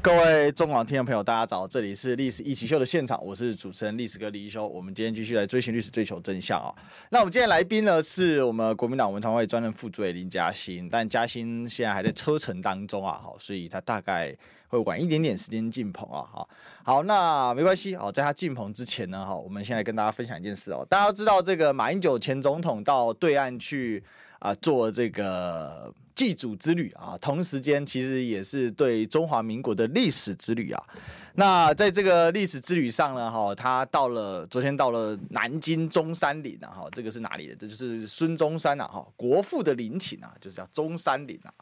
各位中广听众朋友，大家早，这里是历史一起秀的现场，我是主持人历史哥李一修。我们今天继续来追寻历史，追求真相啊、那我们今天来宾呢，是我们国民党文传会专任副主委林嘉欣，但嘉欣现在还在车程当中啊，好，所以他大概会晚一点点时间进棚啊，好，好，那没关系好，在他进棚之前呢，哈，我们先来跟大家分享一件事哦，大家都知道这个马英九前总统到对岸去。啊，做这个祭祖之旅啊，同时间其实也是对中华民国的历史之旅啊。那在这个历史之旅上呢，哈，他到了昨天到了南京中山陵啊，哈，这个是哪里的？这就是孙中山啊，哈，国父的陵寝啊，就是叫中山陵啊。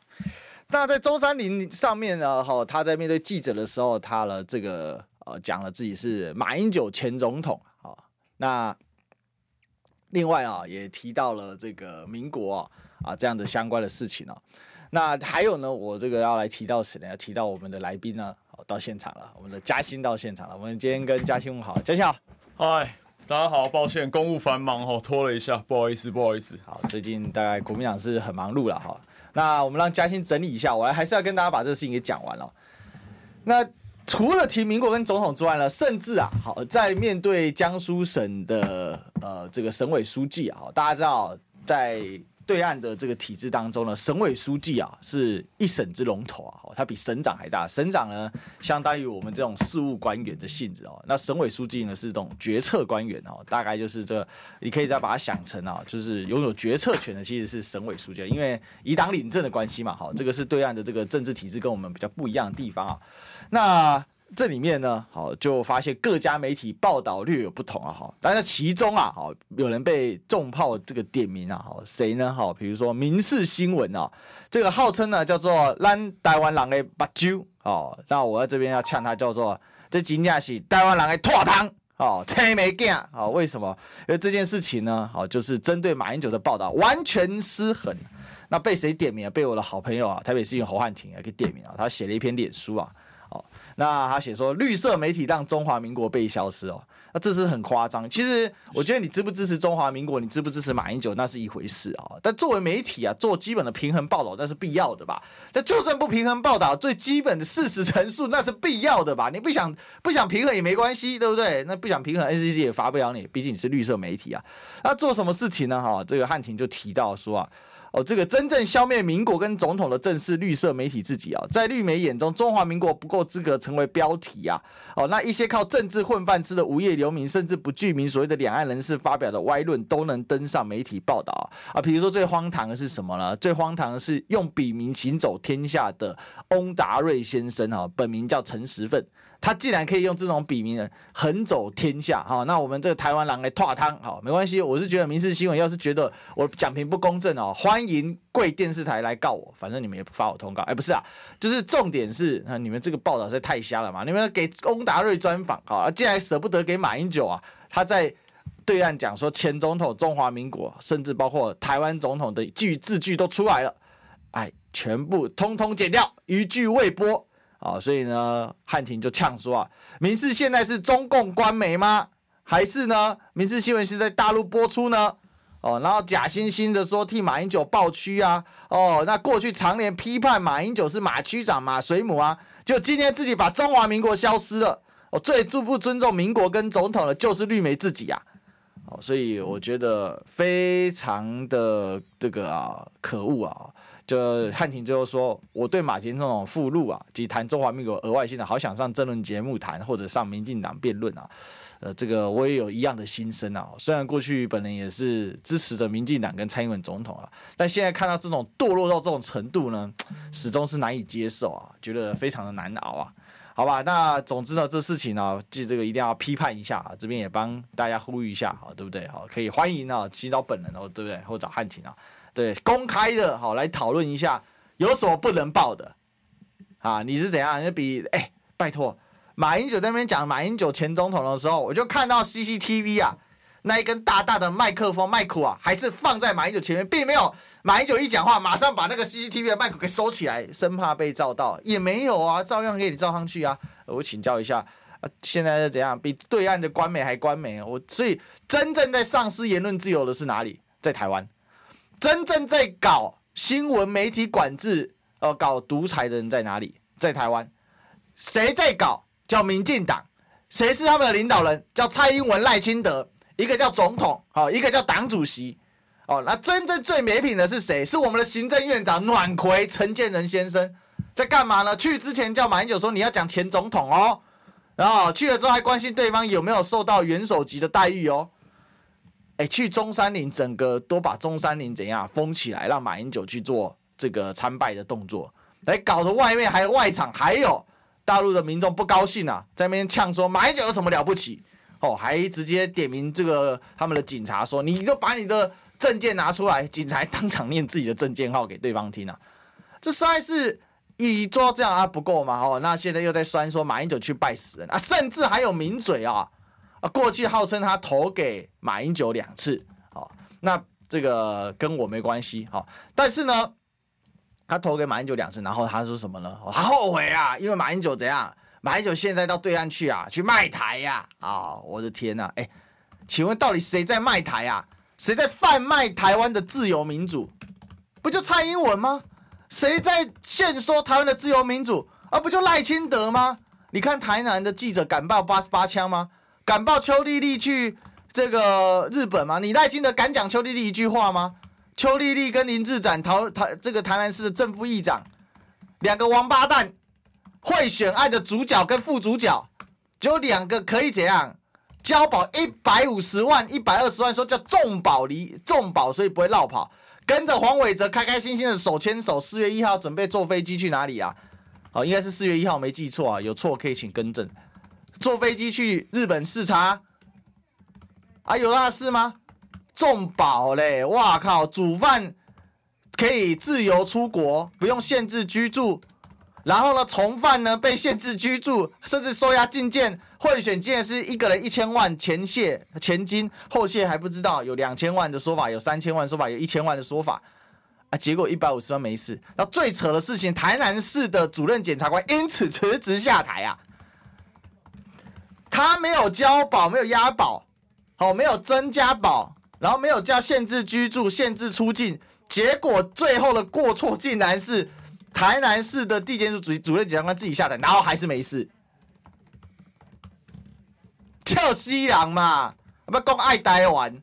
那在中山陵上面呢，哈，他在面对记者的时候，他了这个呃讲了自己是马英九前总统啊，那。另外啊，也提到了这个民国啊啊这样的相关的事情哦。那还有呢，我这个要来提到谁呢？要提到我们的来宾呢，好到现场了，我们的嘉欣到现场了。我们今天跟嘉欣问好，嘉欣好，嗨，大家好，抱歉公务繁忙哦，拖了一下，不好意思，不好意思。好，最近大概国民党是很忙碌了哈。那我们让嘉欣整理一下，我还还是要跟大家把这个事情给讲完了。那。除了提民国跟总统之外呢，甚至啊，好在面对江苏省的呃这个省委书记啊，大家知道在对岸的这个体制当中呢，省委书记啊是一省之龙头啊，他比省长还大。省长呢相当于我们这种事务官员的性质哦，那省委书记呢是这种决策官员哦，大概就是这个，你可以再把它想成啊，就是拥有决策权的其实是省委书记，因为以党领政的关系嘛，好，这个是对岸的这个政治体制跟我们比较不一样的地方啊。那这里面呢，好就发现各家媒体报道略有不同啊，哈，但是其中啊，好有人被重炮这个点名啊，好谁呢？好，比如说《民视新闻》啊，这个号称呢叫做“咱台湾人的八九”哦，那我在这边要呛他叫做“这真正是台湾人的脱汤”哦，青梅镜哦，为什么？因为这件事情呢，好就是针对马英九的报道完全失衡，那被谁点名啊？被我的好朋友啊，台北市议员侯汉廷啊给点名啊，他写了一篇脸书啊。那他写说绿色媒体让中华民国被消失哦，那这是很夸张。其实我觉得你支不支持中华民国，你支不支持马英九那是一回事啊。但作为媒体啊，做基本的平衡报道那是必要的吧？但就算不平衡报道，最基本的事实陈述那是必要的吧？你不想不想平衡也没关系，对不对？那不想平衡，NCC 也罚不了你，毕竟你是绿色媒体啊。那做什么事情呢？哈，这个汉庭就提到说啊。哦，这个真正消灭民国跟总统的正是绿色媒体自己啊，在绿媒眼中，中华民国不够资格成为标题啊。哦，那一些靠政治混饭吃的无业流民，甚至不具名所谓的两岸人士发表的歪论，都能登上媒体报道啊。啊，比如说最荒唐的是什么呢？最荒唐的是用笔名行走天下的翁达瑞先生啊，本名叫陈时奋。他竟然可以用这种笔名横走天下，哈，那我们这个台湾人来拓汤，好，没关系，我是觉得民事新闻要是觉得我讲评不公正哦，欢迎贵电视台来告我，反正你们也不发我通告，哎，不是啊，就是重点是，啊，你们这个报道实在太瞎了嘛，你们给翁达瑞专访，好，竟然舍不得给马英九啊，他在对岸讲说前总统中华民国，甚至包括台湾总统的句字句都出来了，哎，全部通通剪掉，一句未播。啊，所以呢，汉庭就呛说啊，民视现在是中共官媒吗？还是呢，民视新闻是在大陆播出呢？哦，然后假惺惺的说替马英九抱屈啊，哦，那过去常年批判马英九是马区长、马水母啊，就今天自己把中华民国消失了，哦，最不不尊重民国跟总统的，就是绿媒自己啊，哦，所以我觉得非常的这个啊，可恶啊。就汉庭最后说，我对马前总统附录啊，及谈中华民国额外性的，好想上政论节目谈，或者上民进党辩论啊，呃，这个我也有一样的心声啊。虽然过去本人也是支持的民进党跟蔡英文总统啊，但现在看到这种堕落到这种程度呢，始终是难以接受啊，觉得非常的难熬啊。好吧，那总之呢，这事情呢，记这个一定要批判一下啊，这边也帮大家呼吁一下，好，对不对？好，可以欢迎啊，去找本人哦，对不对？或找汉庭啊。对，公开的，好，来讨论一下有什么不能报的啊？你是怎样？你比哎，拜托，马英九在那边讲马英九前总统的时候，我就看到 CCTV 啊，那一根大大的麦克风麦克啊，还是放在马英九前面，并没有马英九一讲话，马上把那个 CCTV 的麦克给收起来，生怕被照到，也没有啊，照样给你照上去啊。我请教一下，现在是怎样？比对岸的官媒还官媒？我所以真正在丧失言论自由的是哪里？在台湾，真正在搞新闻媒体管制、呃，搞独裁的人在哪里？在台湾，谁在搞？叫民进党，谁是他们的领导人？叫蔡英文、赖清德，一个叫总统，好，一个叫党主席。哦，那真正最没品的是谁？是我们的行政院长暖葵陈建仁先生，在干嘛呢？去之前叫马英九说你要讲前总统哦，然后去了之后还关心对方有没有受到元首级的待遇哦。哎，去中山陵，整个都把中山陵怎样封起来，让马英九去做这个参拜的动作，哎，搞得外面还有外场，还有大陆的民众不高兴啊，在那边呛说马英九有什么了不起？哦，还直接点名这个他们的警察说，你就把你的。证件拿出来，警察当场念自己的证件号给对方听啊！这实在是一做这样啊不够吗？哦，那现在又在酸说马英九去拜死人啊，甚至还有名嘴啊啊，过去号称他投给马英九两次，哦，那这个跟我没关系，好，但是呢，他投给马英九两次，然后他说什么呢？他后悔啊，因为马英九怎样？马英九现在到对岸去啊，去卖台呀！啊，我的天呐，哎，请问到底谁在卖台啊？谁在贩卖台湾的自由民主？不就蔡英文吗？谁在限缩台湾的自由民主？啊、不就赖清德吗？你看台南的记者敢报八十八枪吗？敢报邱丽丽去这个日本吗？你耐心的敢讲邱丽丽一句话吗？邱丽丽跟林志展台台这个台南市的正副议长，两个王八蛋，贿选案的主角跟副主角，只有两个可以怎样？交保一百五十万、一百二十万，说叫重保离重保，所以不会落跑。跟着黄伟哲开开心心的手牵手，四月一号准备坐飞机去哪里啊？好，应该是四月一号，没记错啊，有错可以请更正。坐飞机去日本视察啊？有那事吗？重保嘞！哇靠，煮饭可以自由出国，不用限制居住。然后呢，从犯呢被限制居住，甚至收押禁见，贿选竟然是一个人一千万前谢前金，后谢还不知道，有两千万的说法，有三千万说法，有一千万的说法，啊，结果一百五十万没事。那最扯的事情，台南市的主任检察官因此辞职下台啊，他没有交保，没有押保，好，没有增加保，然后没有叫限制居住、限制出境，结果最后的过错竟然是。台南市的地检署主主任检察官自己下的，然后还是没事，笑死人嘛！要讲爱台湾，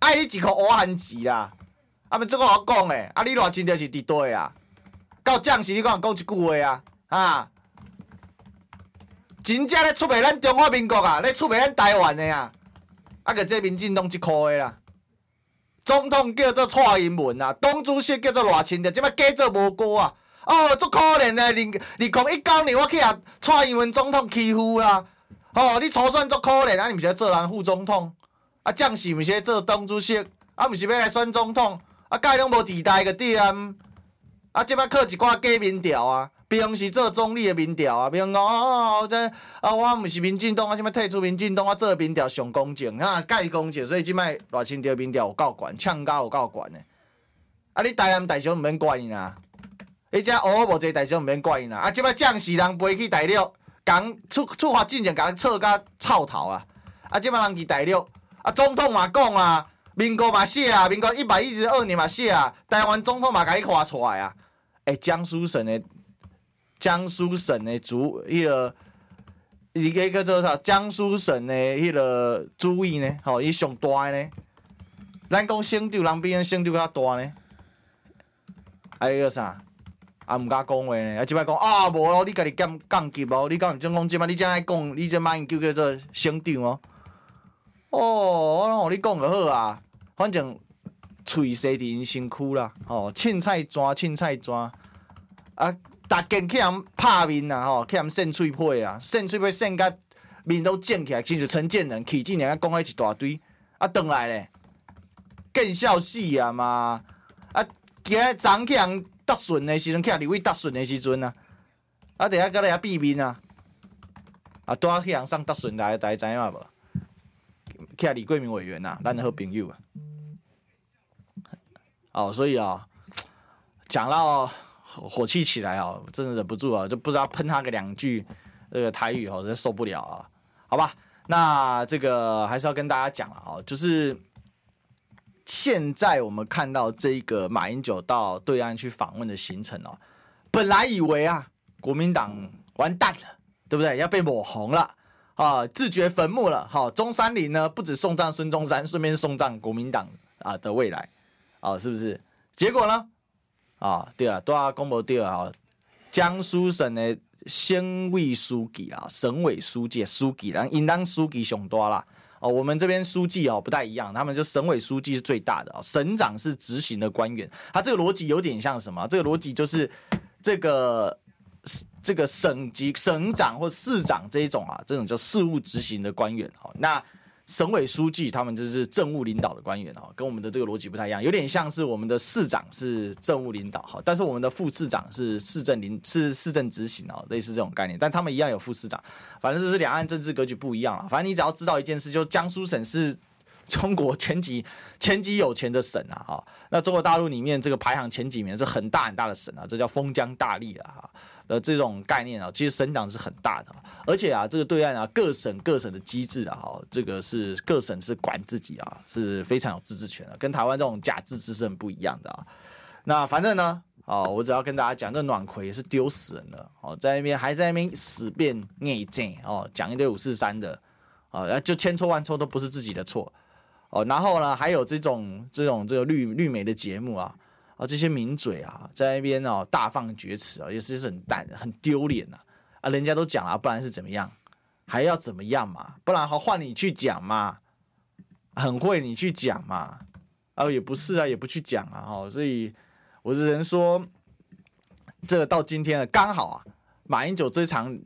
爱你几口乌汉子啦！啊，不这个我讲诶，啊，你偌真就是伫对啊！到将士你讲讲一句话啊，啊，真正咧出卖咱中华民国啊，咧出卖咱台湾的啊，啊个这民进党一箍的啦！总统叫做蔡英文啊，党主席叫做赖清德，即摆改做无过啊！哦，足可怜的，你你讲一九年我去啊，蔡英文总统欺负啦，哦，你初选足可怜啊，你毋是要做人副总统，啊，将士毋是要做党主席，啊，毋是要来选总统，啊，甲拢无地带个点，啊，即摆靠一寡假民调啊，平时做总理的民调啊，比如讲哦，这啊，我毋是民进党，我即摆退出民进党，我做民调上公正，啊，介公正，所以即摆赖清德民调有够悬，抢高有够悬的，啊，你台南大小毋免怪伊呐。你遮乌无济代志，毋免怪因啦。啊，即摆将士人飞去大陆，共出出发进前，共错甲臭头啊！啊，即摆人去大陆，啊，总统嘛讲啊，民国嘛写啊，民国一百一十二年嘛写啊，台湾总统嘛甲伊画出来啊！诶、江苏省的江苏省的主，迄、那个伊个叫做啥？江苏省的迄个主委呢？吼，伊上大呢？咱讲省长，人比咱省长较大呢？还有个啥？啊，毋敢讲话呢，啊，即摆讲啊，无咯，你家己降降级无，你讲你种讲即摆，你正爱讲，你这马英九叫做省长哦。哦，我拢互你讲就好啊，反正喙塞伫因身躯啦，吼，凊彩抓凊彩抓，啊，逐间去人拍面啊，吼，去人扇喙皮啊，扇喙皮扇甲面都肿起来，亲像陈建仁、起进两个讲迄一大堆，啊，转来咧，见笑死啊嘛，啊，今日昨去人。搭顺的时阵，去立委搭顺的时阵啊，啊，等下搁来遐避面啊，啊，拄仔去人送搭顺来，大家知影无？去李桂明委员呐，咱的好朋友啊。哦，所以啊，讲到火气起来啊，真的忍不住啊，就不知道喷他个两句这个台语哦，真受不了啊。好吧，那这个还是要跟大家讲了啊，就是现在我们看到这个马英九到对岸去访问的行程哦，本来以为啊，国民党完蛋了，对不对？要被抹红了。啊，自掘坟墓了！好，中山陵呢，不止送葬孙中山，顺便送葬国民党啊的未来，啊，是不是？结果呢？啊，对了，都要公布对了啊，江苏省的省委书记啊，省委书记书记，然后应当书记上多啦。哦，我们这边书记哦不太一样，他们就省委书记是最大的啊，省长是执行的官员。他这个逻辑有点像什么？这个逻辑就是这个。这个省级省长或市长这一种啊，这种叫事务执行的官员哦。那省委书记他们就是政务领导的官员哦，跟我们的这个逻辑不太一样，有点像是我们的市长是政务领导哈，但是我们的副市长是市政领是市政执行哦，类似这种概念。但他们一样有副市长，反正就是两岸政治格局不一样了。反正你只要知道一件事，就江苏省是中国前几 前几有钱的省啊哈。那中国大陆里面这个排行前几名是很大很大的省啊，这叫封疆大吏了哈。的这种概念啊，其实省长是很大的，而且啊，这个对岸啊，各省各省的机制啊，哈，这个是各省是管自己啊，是非常有自治权的，跟台湾这种假自治是很不一样的啊。那反正呢，哦，我只要跟大家讲，这暖葵也是丢死人的哦，在那边还在那边死辩内战哦，讲一堆五四三的啊，就千错万错都不是自己的错哦。然后呢，还有这种这种这个绿绿媒的节目啊。啊，这些名嘴啊，在那边哦大放厥词啊，也是很淡很丢脸呐！啊，人家都讲了，不然是怎么样？还要怎么样嘛？不然好换你去讲嘛？很会你去讲嘛？啊，也不是啊，也不去讲啊，哦，所以我只能说，这个到今天了，刚好啊，马英九这场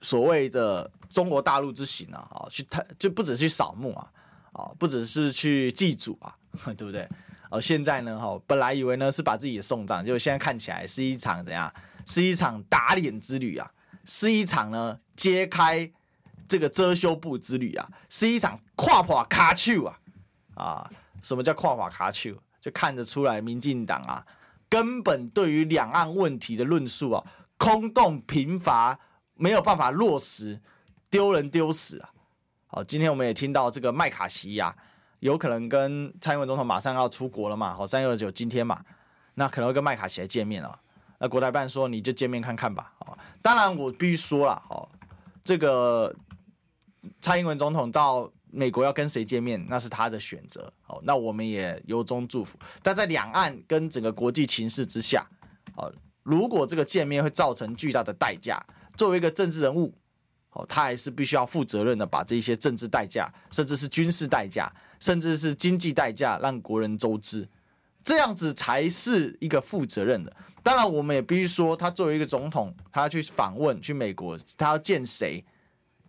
所谓的中国大陆之行啊，啊，去他就不只是去扫墓啊，哦，不只是去祭祖啊，对不对？哦，现在呢，哈，本来以为呢是把自己送葬，结果现在看起来是一场怎样？是一场打脸之旅啊，是一场呢揭开这个遮羞布之旅啊，是一场跨法卡丘啊啊！什么叫跨法卡丘？就看得出来，民进党啊，根本对于两岸问题的论述啊，空洞贫乏，没有办法落实，丢人丢死啊！好，今天我们也听到这个麦卡锡呀。有可能跟蔡英文总统马上要出国了嘛？好，三月二十九今天嘛，那可能会跟麦卡锡来见面了。那国台办说你就见面看看吧。哦，当然我必须说了，哦，这个蔡英文总统到美国要跟谁见面，那是他的选择。哦，那我们也由衷祝福。但在两岸跟整个国际情势之下，哦，如果这个见面会造成巨大的代价，作为一个政治人物，哦，他还是必须要负责任的，把这些政治代价，甚至是军事代价。甚至是经济代价，让国人周知，这样子才是一个负责任的。当然，我们也必须说，他作为一个总统，他要去访问去美国，他要见谁？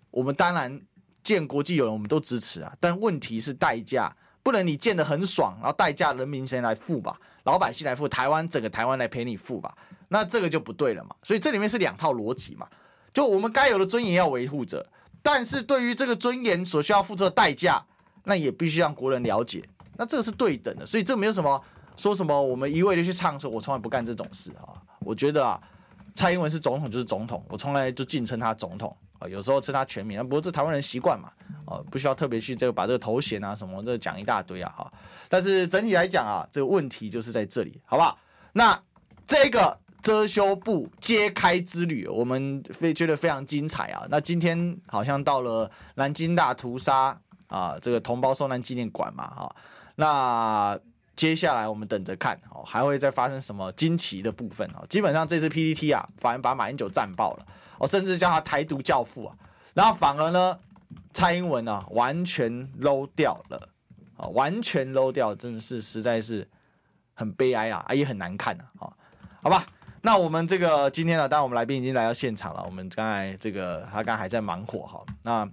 我们当然见国际友人，我们都支持啊。但问题是代价，不能你见得很爽，然后代价人民先来付吧，老百姓来付，台湾整个台湾来陪你付吧，那这个就不对了嘛。所以这里面是两套逻辑嘛。就我们该有的尊严要维护着，但是对于这个尊严所需要付出的代价。那也必须让国人了解，那这个是对等的，所以这没有什么说什么我们一味的去唱说，我从来不干这种事啊。我觉得啊，蔡英文是总统就是总统，我从来就敬称他总统啊，有时候称他全名，不过这台湾人习惯嘛，啊，不需要特别去这个把这个头衔啊什么这讲一大堆啊哈。但是整体来讲啊，这个问题就是在这里，好不好？那这个遮羞布揭开之旅，我们非觉得非常精彩啊。那今天好像到了南京大屠杀。啊，这个同胞受难纪念馆嘛，哈，那接下来我们等着看，哦，还会再发生什么惊奇的部分哦？基本上这次 PPT 啊，反而把马英九战爆了，哦，甚至叫他台独教父啊，然后反而呢，蔡英文啊，完全 low 掉了，啊，完全 low 掉，真的是实在是很悲哀啊，也很难看啊，啊，好吧，那我们这个今天呢，当然我们来宾已经来到现场了，我们刚才这个他刚才还在忙活哈，那。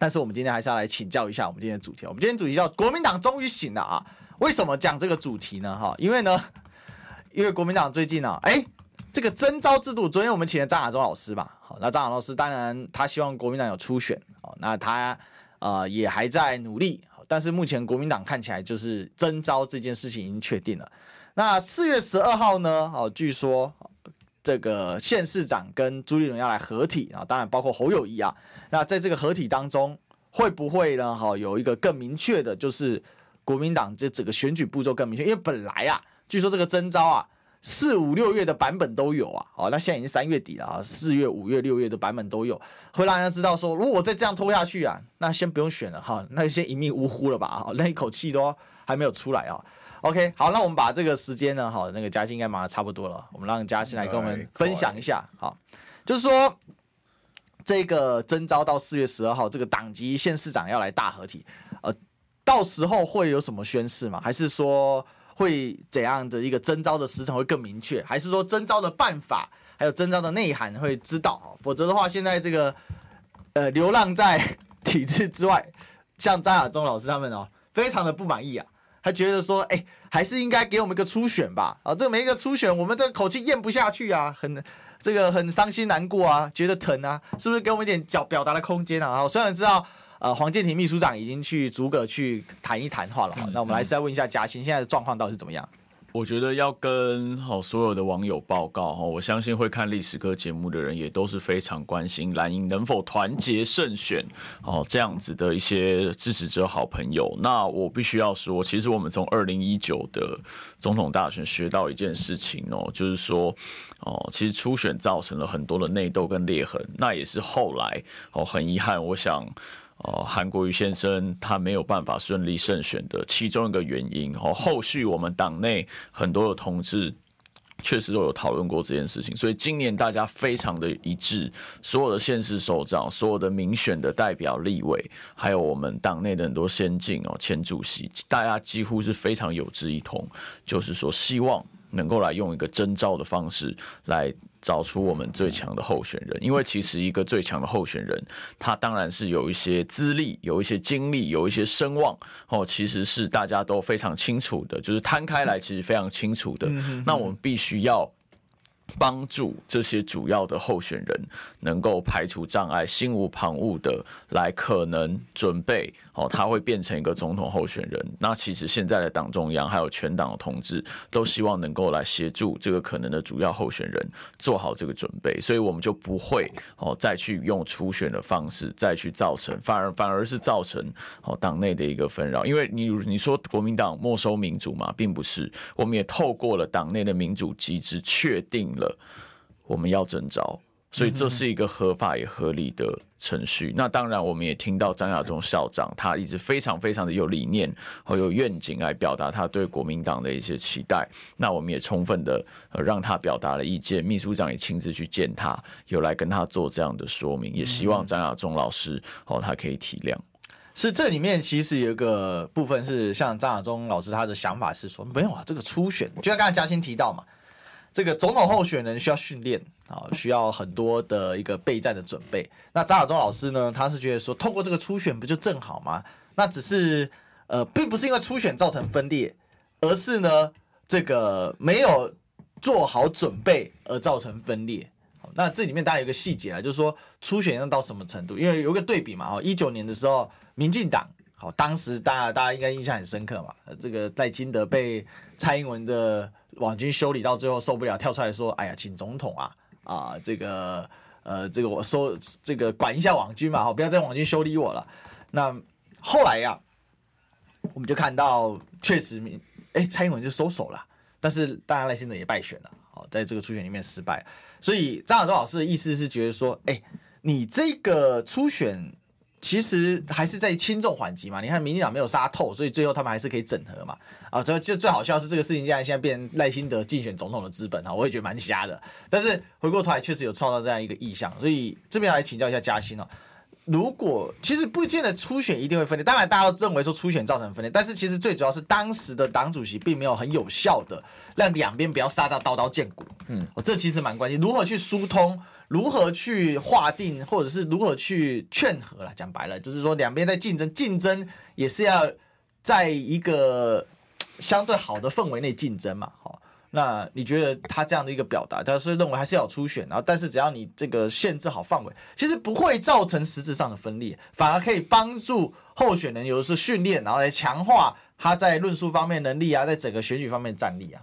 但是我们今天还是要来请教一下我们今天的主题。我们今天主题叫“国民党终于醒了”啊！为什么讲这个主题呢？哈，因为呢，因为国民党最近呢，哎，这个征召制度，昨天我们请了张亚中老师嘛，好，那张亚老师当然他希望国民党有初选，哦，那他呃也还在努力，但是目前国民党看起来就是征召这件事情已经确定了。那四月十二号呢？哦，据说这个县市长跟朱立伦要来合体啊，当然包括侯友宜啊。那在这个合体当中，会不会呢？好，有一个更明确的，就是国民党这整个选举步骤更明确。因为本来啊，据说这个征召啊，四五六月的版本都有啊。好，那现在已经三月底了啊，四月、五月、六月的版本都有，会让大家知道说，如果再这样拖下去啊，那先不用选了哈，那先一命呜呼了吧啊，那一口气都还没有出来啊。OK，好，那我们把这个时间呢，好，那个嘉兴应该忙的差不多了，我们让嘉兴来跟我们分享一下，好，就是说这个征召到四月十二号，这个党籍县市长要来大合体，呃，到时候会有什么宣誓吗？还是说会怎样的一个征召的时程会更明确？还是说征召的办法还有征召的内涵会知道？否则的话，现在这个呃流浪在体制之外，像张亚中老师他们哦，非常的不满意啊。他觉得说，哎、欸，还是应该给我们一个初选吧。啊，这没一个初选，我们这个口气咽不下去啊，很这个很伤心难过啊，觉得疼啊，是不是给我们一点表表达的空间啊？啊，虽然知道，呃，黄建庭秘书长已经去逐个去谈一谈话了，嗯、那我们来再问一下嘉兴，现在的状况到底是怎么样？我觉得要跟好所有的网友报告哈，我相信会看历史课节目的人也都是非常关心蓝营能否团结胜选哦，这样子的一些支持者好朋友。那我必须要说，其实我们从二零一九的总统大选学到一件事情哦，就是说哦，其实初选造成了很多的内斗跟裂痕，那也是后来哦很遗憾，我想。哦，韩国瑜先生他没有办法顺利胜选的其中一个原因哦，后续我们党内很多的同志确实都有讨论过这件事情，所以今年大家非常的一致，所有的县市首长、所有的民选的代表立委，还有我们党内的很多先进哦前主席，大家几乎是非常有志一同，就是说希望能够来用一个征召的方式来。找出我们最强的候选人，因为其实一个最强的候选人，他当然是有一些资历、有一些经历、有一些声望哦，其实是大家都非常清楚的，就是摊开来其实非常清楚的。那我们必须要。帮助这些主要的候选人能够排除障碍，心无旁骛的来可能准备哦，他会变成一个总统候选人。那其实现在的党中央还有全党的同志都希望能够来协助这个可能的主要候选人做好这个准备，所以我们就不会哦再去用初选的方式再去造成，反而反而是造成哦党内的一个纷扰。因为你你说国民党没收民主嘛，并不是，我们也透过了党内的民主机制确定了我们要征召，所以这是一个合法也合理的程序。那当然，我们也听到张亚中校长他一直非常非常的有理念和有愿景来表达他对国民党的一些期待。那我们也充分的让他表达了意见，秘书长也亲自去见他，有来跟他做这样的说明，也希望张亚中老师哦他可以体谅。是这里面其实有一个部分是像张亚中老师他的想法是说，没有啊，这个初选就像刚才嘉欣提到嘛。这个总统候选人需要训练啊，需要很多的一个备战的准备。那张亚中老师呢，他是觉得说，透过这个初选不就正好吗？那只是呃，并不是因为初选造成分裂，而是呢，这个没有做好准备而造成分裂。那这里面当然有个细节啊，就是说初选要到什么程度？因为有个对比嘛，哦，一九年的时候，民进党。好，当时大家大家应该印象很深刻嘛。这个赖清德被蔡英文的网军修理到最后受不了，跳出来说：“哎呀，请总统啊啊，这个呃，这个我说这个管一下网军嘛，好，不要再网军修理我了。”那后来呀、啊，我们就看到确实哎蔡英文就收手了，但是当然赖清德也败选了，好，在这个初选里面失败。所以张亚中老师的意思是觉得说：“哎，你这个初选。”其实还是在轻重缓急嘛，你看民进党没有杀透，所以最后他们还是可以整合嘛。啊，就就最好笑是这个事情，现在现在变成赖清德竞选总统的资本哈，我也觉得蛮瞎的。但是回过头来确实有创造这样一个意向，所以这边来请教一下嘉兴哦。如果其实不见得初选一定会分裂，当然大家都认为说初选造成分裂，但是其实最主要是当时的党主席并没有很有效的让两边不要杀到刀刀见骨。嗯，我这其实蛮关键，如何去疏通？如何去划定，或者是如何去劝和了？讲白了，就是说两边在竞争，竞争也是要在一个相对好的氛围内竞争嘛。好，那你觉得他这样的一个表达，他是认为还是要初选，然后但是只要你这个限制好范围，其实不会造成实质上的分裂，反而可以帮助候选人有的是训练，然后来强化他在论述方面能力啊，在整个选举方面战力啊。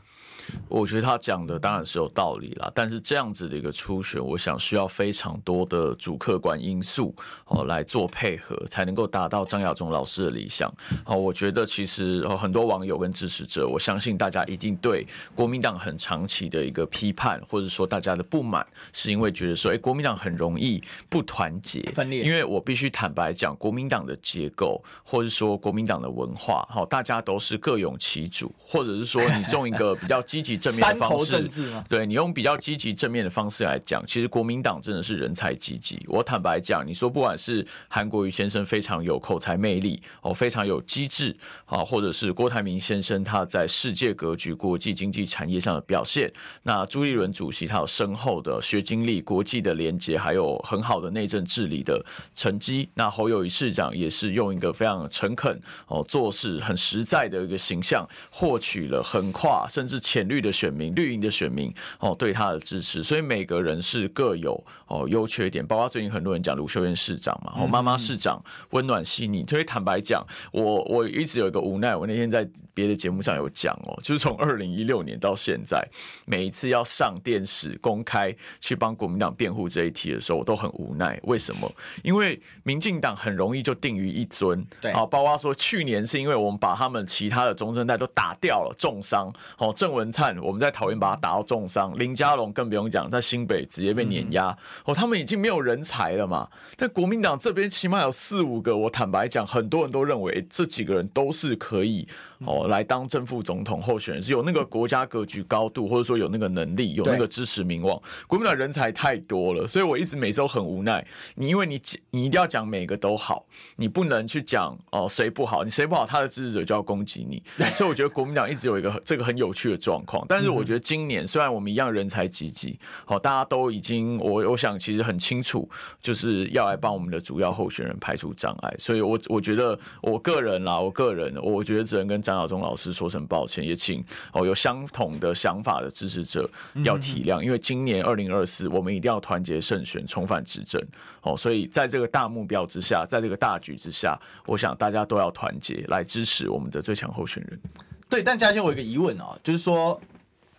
我觉得他讲的当然是有道理啦，但是这样子的一个初选，我想需要非常多的主客观因素哦来做配合，才能够达到张亚中老师的理想。好，我觉得其实很多网友跟支持者，我相信大家一定对国民党很长期的一个批判，或者说大家的不满，是因为觉得说，哎，国民党很容易不团结、分裂。因为我必须坦白讲，国民党的结构，或者说国民党的文化，好，大家都是各有其主，或者是说你用一个比较积极正面的方式，对，你用比较积极正面的方式来讲，其实国民党真的是人才济济。我坦白讲，你说不管是韩国瑜先生非常有口才魅力，哦，非常有机智，啊，或者是郭台铭先生他在世界格局、国际经济产业上的表现，那朱立伦主席他有深厚的学经历、国际的连接，还有很好的内政治理的成绩。那侯友谊市长也是用一个非常诚恳哦，做事很实在的一个形象，获取了横跨甚至浅绿的选民、绿营的选民哦对他的支持。所以每个人是各有哦优缺点，包括最近很多人讲卢秀燕市长嘛，哦妈妈市长温暖细腻。所以坦白讲，我我一直有一个无奈，我那天在别的节目上有讲哦，就是从二零一六年到现在，每一次要上电视公开去帮国民党辩护这一题的时候，我都很无奈。为什么？因为民进党很容易就定于一尊。对，好，包括说去年是因为我们把他们其他的中生代都打掉了，重伤。哦，郑文灿我们在桃园把他打到重伤，林佳龙更不用讲，在新北直接被碾压。哦，他们已经没有人才了嘛。但国民党这边起码有四五个，我坦白讲，很多人都认为这几个人都是可以哦来当正副总统候选人，是有那个国家格局高度，或者说有那个能力，有那个支持名望。国民党人才太多了，所以我一直每次都很无奈。你因为你你一定要讲每个都好，你不能去讲哦谁不好，你谁不好，他的支持者就要攻击你。所以我觉得国民党一直有一个这个很有趣的状况。但是我觉得今年虽然我们一样人才济济，好，大家都已经我我想其实很清楚，就是要来帮我们的主要候选人排除障碍。所以我我觉得我个人啦，我个人我觉得只能跟张亚中老师说声抱歉，也请哦有相同的想法的支持者要体谅，因为今年二零二四我们一定要团结胜选，重返执政。哦，所以在这个大目标之下，在这个大局之下，我想大家都要团结来支持我们的最强候选人。对，但嘉兴我有一个疑问哦，就是说，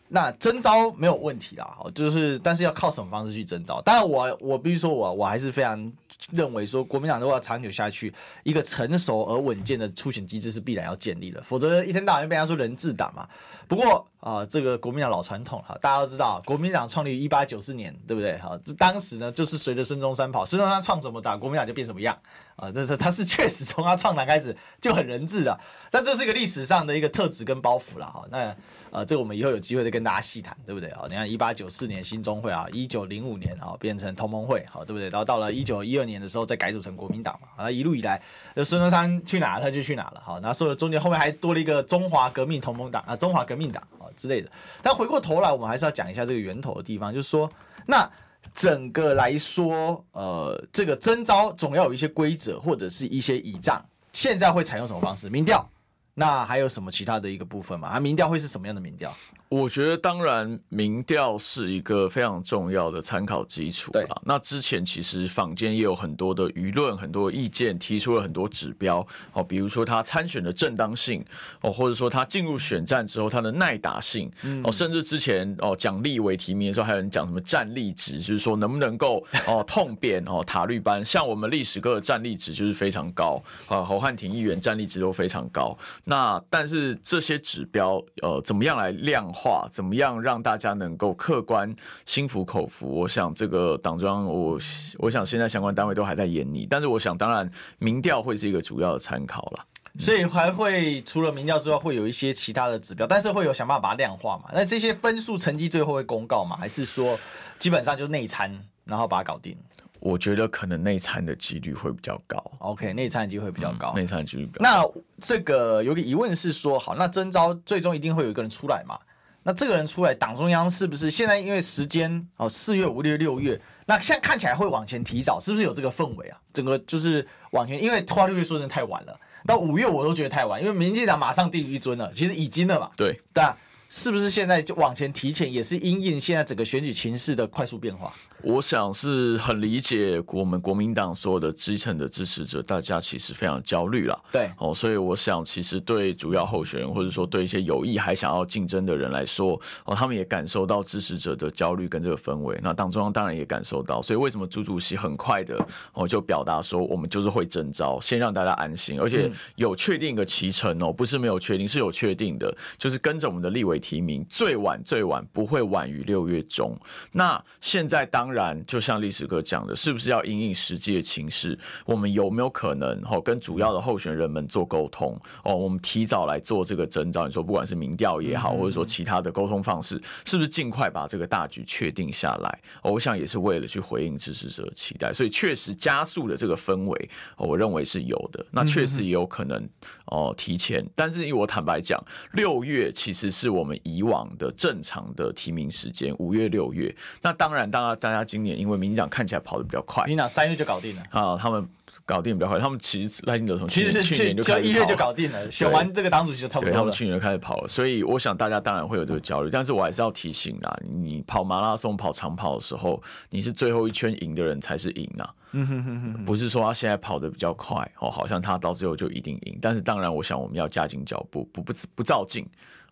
那征招没有问题啦，就是但是要靠什么方式去征招？当然我，我我必须说我我还是非常认为说，国民党如果要长久下去，一个成熟而稳健的出选机制是必然要建立的，否则一天到晚被人家说人治党嘛。不过啊、这个国民党老传统哈，大家都知道，国民党创立于一八九四年，对不对？哈，这当时呢，就是随着孙中山跑，孙中山创什么党，国民党就变什么样啊。这是他是确实从他创党开始就很人治的，但这是一个历史上的一个特质跟包袱了哈。那呃，这个我们以后有机会再跟大家细谈，对不对啊？你看一八九四年新中会啊，一九零五年啊变成同盟会，好，对不对？然后到了一九一二年的时候再改组成国民党嘛，啊，一路以来，那孙中山去哪他就去哪了，好，那所以中间后面还多了一个中华革命同盟党啊，中华革命党。之类的，但回过头来，我们还是要讲一下这个源头的地方，就是说，那整个来说，呃，这个征召总要有一些规则或者是一些倚仗，现在会采用什么方式？民调？那还有什么其他的一个部分吗？啊，民调会是什么样的民调？我觉得当然，民调是一个非常重要的参考基础。啊，那之前其实坊间也有很多的舆论、很多意见，提出了很多指标哦，比如说他参选的正当性哦，或者说他进入选战之后他的耐打性哦，甚至之前哦讲立委提名的时候，还有人讲什么战力值，就是说能不能够哦痛扁哦塔绿班。像我们历史哥的战力值就是非常高啊，侯汉廷议员战力值都非常高。那但是这些指标呃怎么样来量化？怎么样让大家能够客观心服口服？我想这个党中央，我我想现在相关单位都还在研拟。但是我想当然民调会是一个主要的参考了。所以还会除了民调之外，会有一些其他的指标，但是会有想办法把它量化嘛？那这些分数成绩最后会公告吗？还是说基本上就内参，然后把它搞定？我觉得可能内参的几率会比较高。OK，内参的机会比较高。内参的几率比较高。那这个有个疑问是说，好，那征招最终一定会有一个人出来嘛？那这个人出来，党中央是不是现在因为时间哦，四月、五月、六月，那现在看起来会往前提早，是不是有这个氛围啊？整个就是往前，因为拖六月说真的太晚了，到五月我都觉得太晚，因为民进党马上定于一尊了，其实已经了嘛。对，对啊。是不是现在就往前提前，也是因应现在整个选举情势的快速变化？我想是很理解我们国民党所有的基层的支持者，大家其实非常焦虑了。对，哦，所以我想，其实对主要候选人，或者说对一些有意还想要竞争的人来说，哦，他们也感受到支持者的焦虑跟这个氛围。那党中央当然也感受到，所以为什么朱主席很快的哦就表达说，我们就是会征召，先让大家安心，而且有确定一个期程哦，不是没有确定，是有确定的，就是跟着我们的立委提名，最晚最晚不会晚于六月中。那现在当然，就像历史哥讲的，是不是要因应实际的情势？我们有没有可能哦跟主要的候选人们做沟通哦？我们提早来做这个征兆，你说不管是民调也好，或者说其他的沟通方式，是不是尽快把这个大局确定下来？我想也是为了去回应支持者的期待，所以确实加速了这个氛围，我认为是有的。那确实也有可能哦提前，但是因为我坦白讲，六月其实是我们以往的正常的提名时间，五月六月。那当然，当然大家今年因为民进党看起来跑得比较快，民进党三月就搞定了。啊，他们搞定比较快，他们其实赖清德从其实是去年就一月就搞定了，选完这个党主席就差不多了。他们去年就开始跑了，所以我想大家当然会有这个焦虑，但是我还是要提醒啊，你跑马拉松、跑长跑的时候，你是最后一圈赢的人才是赢啊，不是说他现在跑得比较快哦，好像他到最后就一定赢。但是当然，我想我们要加紧脚步，不不不照进。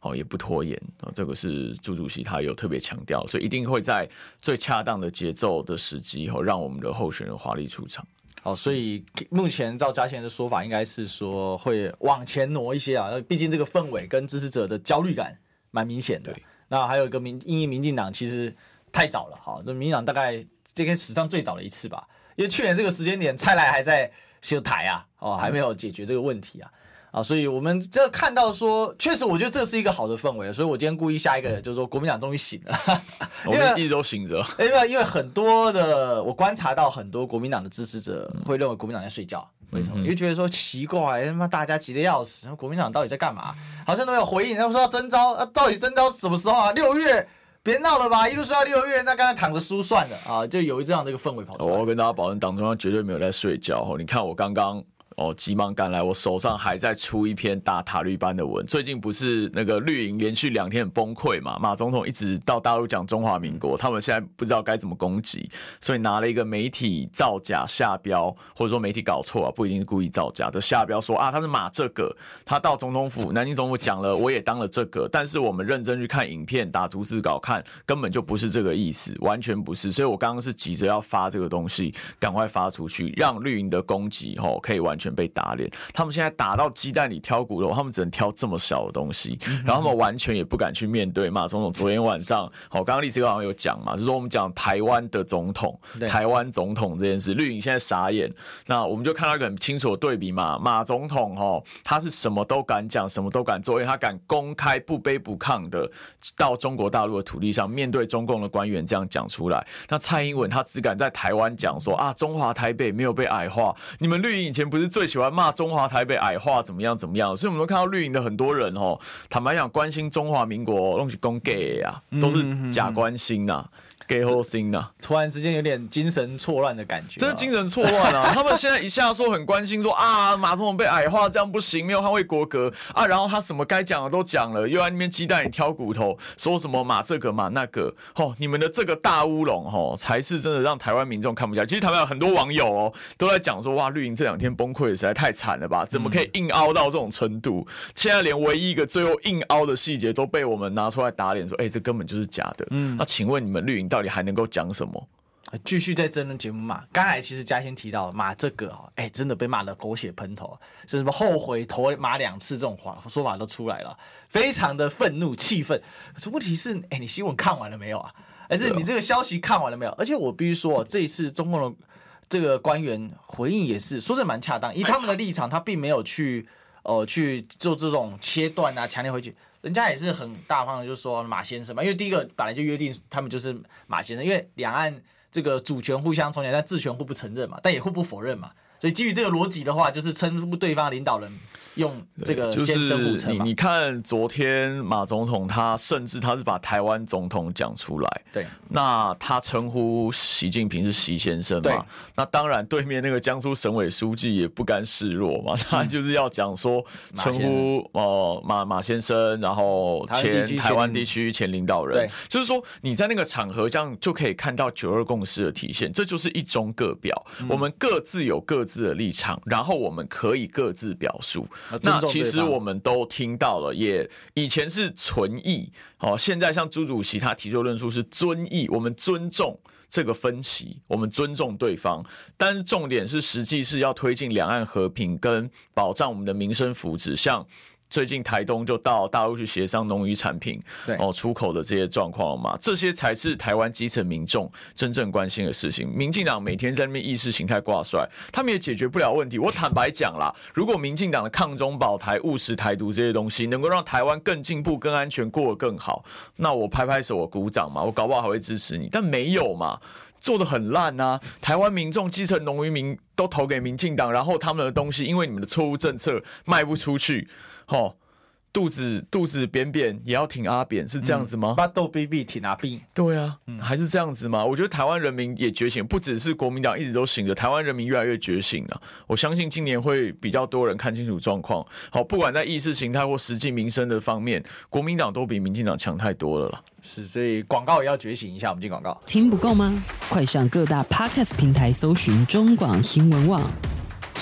哦，也不拖延啊，这个是朱主席他有特别强调，所以一定会在最恰当的节奏的时机，哦，让我们的候选人华丽出场。好，所以目前照嘉贤的说法，应该是说会往前挪一些啊，毕竟这个氛围跟支持者的焦虑感蛮明显的。那还有一个民，因为民进党其实太早了，哈，那民进党大概这个史上最早的一次吧，因为去年这个时间点，蔡赖还在修台啊，哦，还没有解决这个问题啊。啊，所以我们这看到说，确实我觉得这是一个好的氛围，所以我今天故意下一个，就是说国民党终于醒了，我们一直都醒着。因为因为很多的我观察到很多国民党的支持者会认为国民党在睡觉，为什么？因为觉得说奇怪，他妈大家急得要死，国民党到底在干嘛？好像都没有回应，他们说要征召，啊，到底征召什么时候啊？六月？别闹了吧，一路说到六月，那刚才躺着输算了啊，就有一这样的一个氛围跑出来。我要跟大家保证，党中央绝对没有在睡觉。你看我刚刚。哦，急忙赶来，我手上还在出一篇打塔绿班的文。最近不是那个绿营连续两天很崩溃嘛？马总统一直到大陆讲中华民国，他们现在不知道该怎么攻击，所以拿了一个媒体造假下标，或者说媒体搞错啊，不一定是故意造假的下标说啊，他是马这个，他到总统府南京总统府讲了，我也当了这个，但是我们认真去看影片，打逐字稿看，根本就不是这个意思，完全不是。所以我刚刚是急着要发这个东西，赶快发出去，让绿营的攻击吼可以完全。全被打脸，他们现在打到鸡蛋里挑骨头，他们只能挑这么小的东西，然后他们完全也不敢去面对马总统。昨天晚上，好，刚刚历史哥好像有讲嘛，就是说我们讲台湾的总统，台湾总统这件事，绿营现在傻眼。那我们就看到一个很清楚的对比嘛，马总统哦，他是什么都敢讲，什么都敢做，因为他敢公开不卑不亢的到中国大陆的土地上面对中共的官员这样讲出来。那蔡英文他只敢在台湾讲说啊，中华台北没有被矮化，你们绿营以前不是。最喜欢骂中华台北矮化怎么样怎么样，所以我们都看到绿营的很多人哦，坦白讲，关心中华民国弄起公 gay 啊，都是假关心呐、啊。给后心呐，突然之间有点精神错乱的感觉，真的精神错乱啊！他们现在一下说很关心说，说啊马总统被矮化，这样不行，没有捍卫国格啊，然后他什么该讲的都讲了，又在那边鸡蛋里挑骨头，说什么马这个马那个，吼，你们的这个大乌龙吼，才是真的让台湾民众看不下去。其实台湾有很多网友哦，都在讲说，哇，绿营这两天崩溃实在太惨了吧？怎么可以硬凹到这种程度？现在连唯一一个最后硬凹的细节都被我们拿出来打脸，说，哎，这根本就是假的。嗯，那请问你们绿营？到底还能够讲什么？继续在争论节目嘛？刚才其实嘉欣提到骂这个哦，哎，真的被骂的狗血喷头，是什么后悔投马两次这种话说法都出来了，非常的愤怒气愤。可是问题是，哎，你新闻看完了没有啊？还是你这个消息看完了没有？而且我必须说，这一次中共的这个官员回应也是说的蛮恰当，以他们的立场，他并没有去呃去做这种切断啊，强烈回去。人家也是很大方的，就说马先生嘛，因为第一个本来就约定他们就是马先生，因为两岸这个主权互相重叠，但治权互不承认嘛，但也互不否认嘛，所以基于这个逻辑的话，就是称呼对方领导人。用这个先生互称就是你你看，昨天马总统他甚至他是把台湾总统讲出来，对，那他称呼习近平是习先生嘛？那当然对面那个江苏省委书记也不甘示弱嘛，他就是要讲说称呼哦马马先生，然后前台湾地区前领导人，对，就是说你在那个场合这样就可以看到九二共识的体现，这就是一中各表，我们各自有各自的立场，然后我们可以各自表述。那其实我们都听到了，也以前是存异哦，现在像朱主席他提出的论述是尊异，我们尊重这个分歧，我们尊重对方，但是重点是实际是要推进两岸和平跟保障我们的民生福祉，像。最近台东就到大陆去协商农渔产品哦出口的这些状况了嘛？这些才是台湾基层民众真正关心的事情。民进党每天在那边意识形态挂帅，他们也解决不了问题。我坦白讲啦，如果民进党的抗中保台、务实台独这些东西能够让台湾更进步、更安全、过得更好，那我拍拍手，我鼓掌嘛，我搞不好还会支持你。但没有嘛，做的很烂啊！台湾民众、基层农渔民都投给民进党，然后他们的东西因为你们的错误政策卖不出去。好，肚子肚子扁扁也要挺阿扁，是这样子吗？巴豆 B B 挺阿扁，对啊，还是这样子吗？我觉得台湾人民也觉醒，不只是国民党一直都醒着，台湾人民越来越觉醒了。我相信今年会比较多人看清楚状况。好，不管在意识形态或实际民生的方面，国民党都比民进党强太多了啦。是，所以广告也要觉醒一下。我们进广告，听不够吗？快上各大 Podcast 平台搜寻中广新闻网。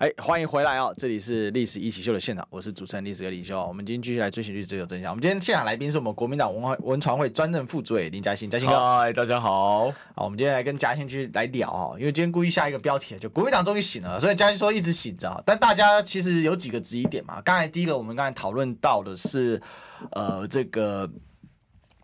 哎，欢迎回来哦！这里是历史一起秀的现场，我是主持人历史哥李修。我们今天继续来追寻历史，追求真相。我们今天现场来宾是我们国民党文化文传会专任副主委林嘉欣，嘉欣哥。嗨，大家好。好，我们今天来跟佳兴继续来聊哦，因为今天故意下一个标题，就国民党终于醒了，所以嘉欣说一直醒着。但大家其实有几个质疑点嘛？刚才第一个，我们刚才讨论到的是，呃，这个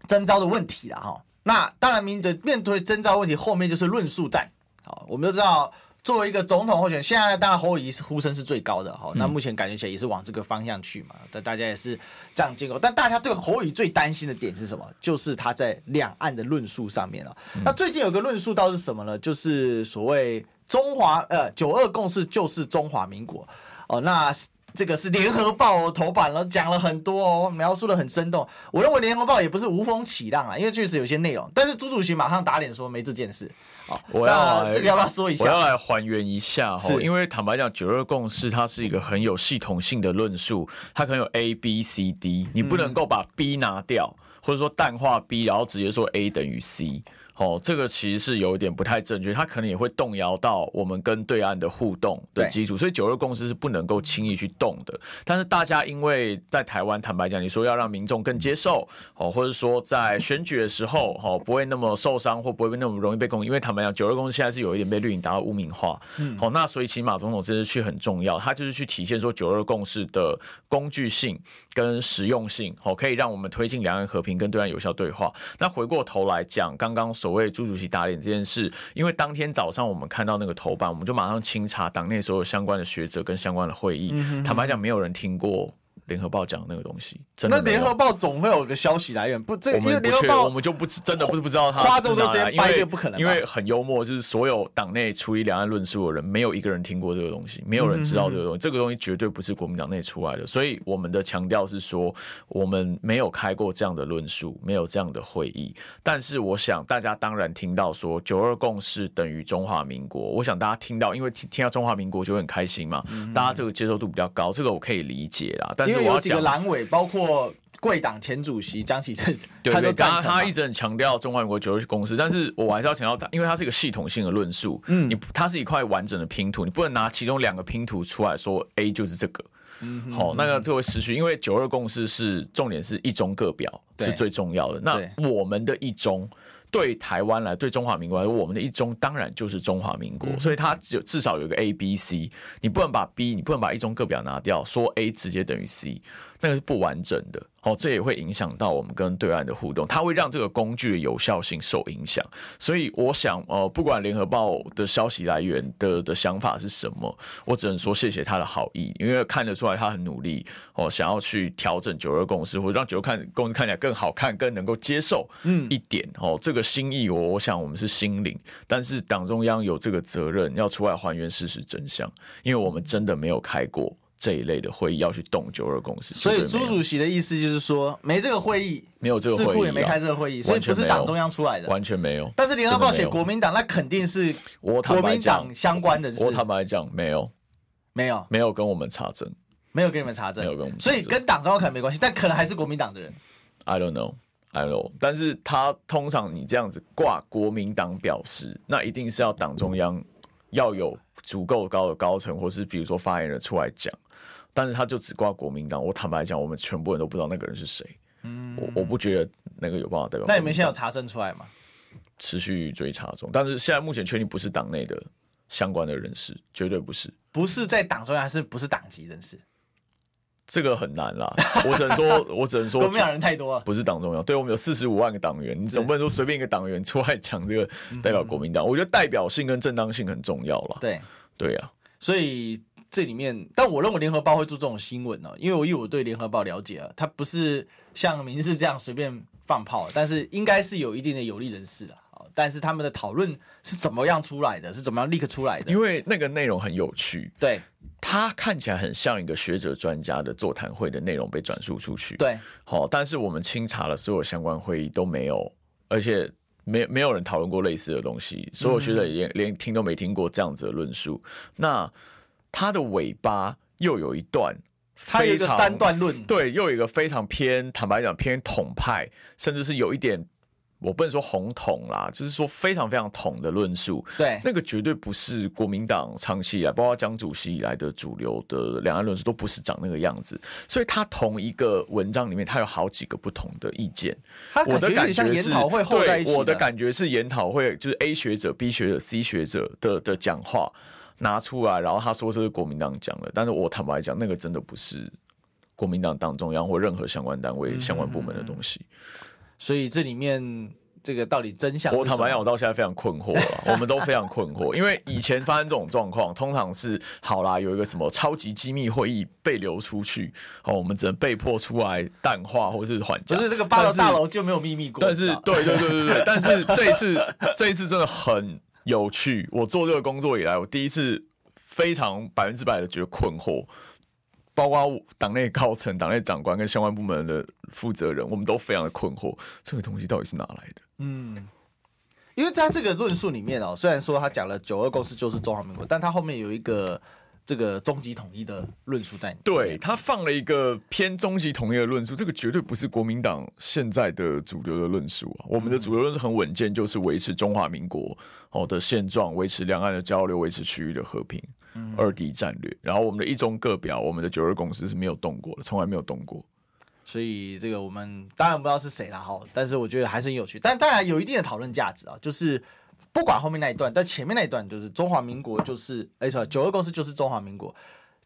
征召的问题了哈。那当然，面对面对征召问题，后面就是论述战。好，我们都知道。作为一个总统候选人，现在当然侯友宜呼声是最高的哈。那目前感觉起来也是往这个方向去嘛。但大家也是这样经过。但大家对侯友宜最担心的点是什么？就是他在两岸的论述上面了。那最近有个论述倒是什么呢？就是所谓中华呃九二共识就是中华民国哦。那这个是联合报头版了，讲了很多哦，描述的很生动。我认为联合报也不是无风起浪啊，因为确实有些内容。但是朱主席马上打脸说没这件事。好，我要这个要不要说一下？我要来还原一下哈，因为坦白讲，九二共识它是一个很有系统性的论述，它可能有 A B C D，你不能够把 B 拿掉，或者说淡化 B，然后直接说 A 等于 C。哦，这个其实是有一点不太正确，它可能也会动摇到我们跟对岸的互动的基础，所以九二共识是不能够轻易去动的。但是大家因为在台湾，坦白讲，你说要让民众更接受，哦，或者说在选举的时候，哦，不会那么受伤或不会那么容易被攻击，因为坦白讲，九二共识现在是有一点被绿营达到污名化。嗯，好，那所以起码总统这次去很重要，他就是去体现说九二共识的工具性跟实用性，哦，可以让我们推进两岸和平跟对岸有效对话。那回过头来讲，刚刚所谓朱主席打脸这件事，因为当天早上我们看到那个头版，我们就马上清查党内所有相关的学者跟相关的会议。嗯、坦白讲，没有人听过联合报讲的那个东西。真的，那联合报总会有一个消息来源，不，这个、因为联合报我们就不真的不是不知道他花这么多时间，因为不可能，因为很幽默，就是所有党内处理两岸论述的人，没有一个人听过这个东西，没有人知道这个东西，嗯、这个东西绝对不是国民党内出来的。所以我们的强调是说，我们没有开过这样的论述，没有这样的会议。但是我想大家当然听到说九二共识等于中华民国，我想大家听到，因为听听到中华民国就会很开心嘛，嗯、大家这个接受度比较高，这个我可以理解啦。但是我要讲。包括贵党前主席江启臣，对对，刚刚他一直很强调中华民国九二共识，但是我还是要强调他，因为它是一个系统性的论述，嗯，你它是一块完整的拼图，你不能拿其中两个拼图出来说 A 就是这个，嗯，好，那个就会失去，因为九二共识是重点是一中各表是最重要的，那我们的一中。对台湾来，对中华民国来说，我们的一中当然就是中华民国，所以它有至少有个 A、B、C，你不能把 B，你不能把一中各表拿掉，说 A 直接等于 C。那个是不完整的。哦，这也会影响到我们跟对岸的互动，它会让这个工具的有效性受影响。所以我想，呃，不管联合报的消息来源的的想法是什么，我只能说谢谢他的好意，因为看得出来他很努力哦，想要去调整九二共识，或者让九二看共识看起来更好看，更能够接受嗯一点哦。这个心意我我想我们是心领，但是党中央有这个责任要出来还原事实真相，因为我们真的没有开过。这一类的会议要去动九二共识，所以朱主席的意思就是说，没这个会议，没有这个会议，智库也没开这个会议，所以不是党中央出来的，完全没有。但是联合报写国民党，那肯定是国民党相关的事。我坦白讲，没有，没有，没有跟我们查证，没有跟你们查证，没有跟我们，所以跟党中央可能没关系，但可能还是国民党的人。I don't know, Don't know。但是他通常你这样子挂国民党表示，那一定是要党中央要有足够高的高层，或是比如说发言人出来讲。但是他就只挂国民党，我坦白讲，我们全部人都不知道那个人是谁。嗯，我我不觉得那个有办法代表。那你们现在有查证出来吗？持续追查中，但是现在目前确定不是党内的相关的人士，绝对不是。不是在党中央，还是不是党籍人士？这个很难啦，我只能说，我只能说，国民党人太多了，不是党中央。对，我们有四十五万个党员，你总不能说随便一个党员出来讲这个代表国民党。我觉得代表性跟正当性很重要了。对，对呀，所以。这里面，但我认为联合报会做这种新闻呢，因为我以我对联合报了解啊，它不是像民事这样随便放炮，但是应该是有一定的有利人士的。但是他们的讨论是怎么样出来的？是怎么样立刻出来的？因为那个内容很有趣，对，它看起来很像一个学者专家的座谈会的内容被转述出去，对，好，但是我们清查了所有相关会议都没有，而且没没有人讨论过类似的东西，所有学者也连听都没听过这样子的论述，嗯、那。它的尾巴又有一段，它有一个三段论，对，又有一个非常偏，坦白讲偏统派，甚至是有一点，我不能说红统啦，就是说非常非常统的论述。对，那个绝对不是国民党长期以来，包括江主席以来的主流的两岸论述，都不是长那个样子。所以，他同一个文章里面，他有好几个不同的意见。我的感觉是，对，我的感觉是研讨会就是 A 学者、B 学者、C 学者的的讲话。拿出来，然后他说这是国民党讲的，但是我坦白讲，那个真的不是国民党党中央或任何相关单位、相关部门的东西。所以这里面这个到底真相？我坦白讲，我到现在非常困惑了，我们都非常困惑，因为以前发生这种状况，通常是好啦，有一个什么超级机密会议被流出去，哦，我们只能被迫出来淡化或是缓解。可是这个八楼大楼就没有秘密过。但是，对对对对对，但是这一次这一次真的很。有趣，我做这个工作以来，我第一次非常百分之百的觉得困惑，包括党内高层、党内长官跟相关部门的负责人，我们都非常的困惑，这个东西到底是哪来的？嗯，因为在这个论述里面哦，虽然说他讲了九二公司就是中华民国，但他后面有一个。这个终极统一的论述在，对，他放了一个偏终极统一的论述，这个绝对不是国民党现在的主流的论述啊。我们的主流论述很稳健，就是维持中华民国哦的现状，维持两岸的交流，维持区域的和平，二敌战略。然后我们的一中各表，我们的九二共识是没有动过的，从来没有动过。所以这个我们当然不知道是谁了哈，但是我觉得还是很有趣，但当然有一定的讨论价值啊，就是。不管后面那一段，但前面那一段就是中华民国就是哎，错，九二共识就是中华民国，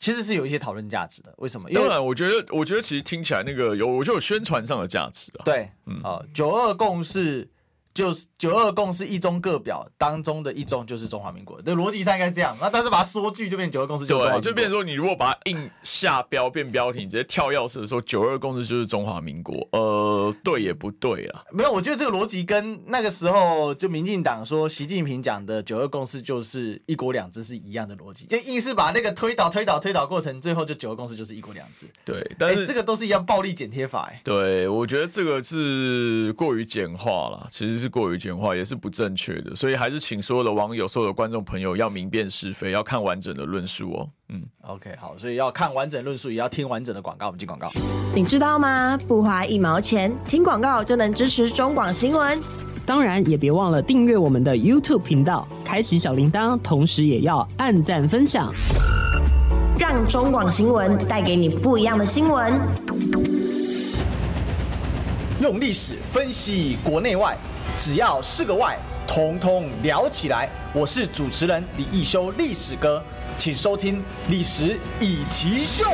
其实是有一些讨论价值的。为什么？因为当然，我觉得，我觉得其实听起来那个有，我就有宣传上的价值啊。对，嗯，啊，九二共识。就是九二共识一中各表当中的一中就是中华民国，对，逻辑上应该是这样。那但是把它缩句就变九二共识就是中华民国，对，就变成说你如果把它硬下标变标题，你直接跳钥匙的时候，九二共识就是中华民国。呃，对也不对啊？没有，我觉得这个逻辑跟那个时候就民进党说习近平讲的九二共识就是一国两制是一样的逻辑，就硬是把那个推导推导推导过程，最后就九二共识就是一国两制。对，但是、欸、这个都是一样暴力剪贴法、欸。哎，对，我觉得这个是过于简化了，其实。是过于简化，也是不正确的，所以还是请所有的网友、所有的观众朋友要明辨是非，要看完整的论述哦。嗯，OK，好，所以要看完整论述，也要听完整的广告。我们进广告。你知道吗？不花一毛钱，听广告就能支持中广新闻。当然，也别忘了订阅我们的 YouTube 频道，开启小铃铛，同时也要按赞分享，让中广新闻带给你不一样的新闻。用历史分析国内外。只要是个“外”，统统聊起来。我是主持人李易修，历史哥，请收听《历史以奇秀》。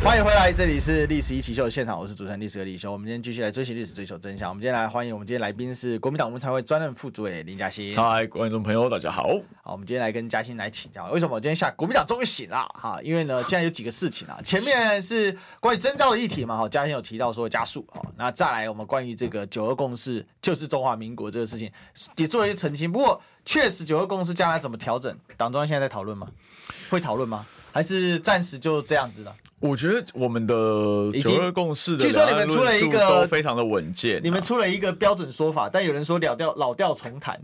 欢迎回来，这里是历史一起秀的现场，我是主持人历史哥李修。我们今天继续来追寻历史，追求真相。我们今天来欢迎我们今天来宾是国民党文传会专任副主委林嘉欣。嗨，观众朋友，大家好。好，我们今天来跟嘉欣来请教，为什么我今天下国民党终于醒了哈？因为呢，现在有几个事情啊，前面是关于征召的议题嘛，哈，嘉欣有提到说加速，哈，那再来我们关于这个九二共识就是中华民国这个事情也做了一些澄清。不过确实九二共识将来怎么调整，党中央现在在讨论吗？会讨论吗？还是暂时就这样子的？我觉得我们的九二共识的，据说你们出了一个非常的稳健，你们出了一个标准说法，但有人说老调老调重弹，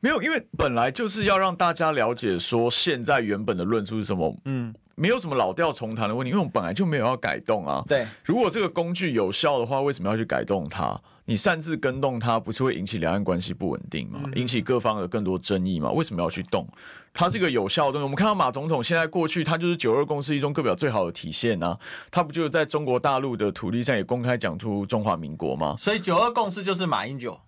没有，因为本来就是要让大家了解说现在原本的论述是什么，嗯，没有什么老调重弹的问题，因为我们本来就没有要改动啊。对，如果这个工具有效的话，为什么要去改动它？你擅自更动它，不是会引起两岸关系不稳定吗？引起各方的更多争议吗？为什么要去动？它是一个有效的东西。我们看到马总统现在过去，他就是九二共识一中各表最好的体现啊。他不就是在中国大陆的土地上也公开讲出中华民国吗？所以九二共识就是马英九，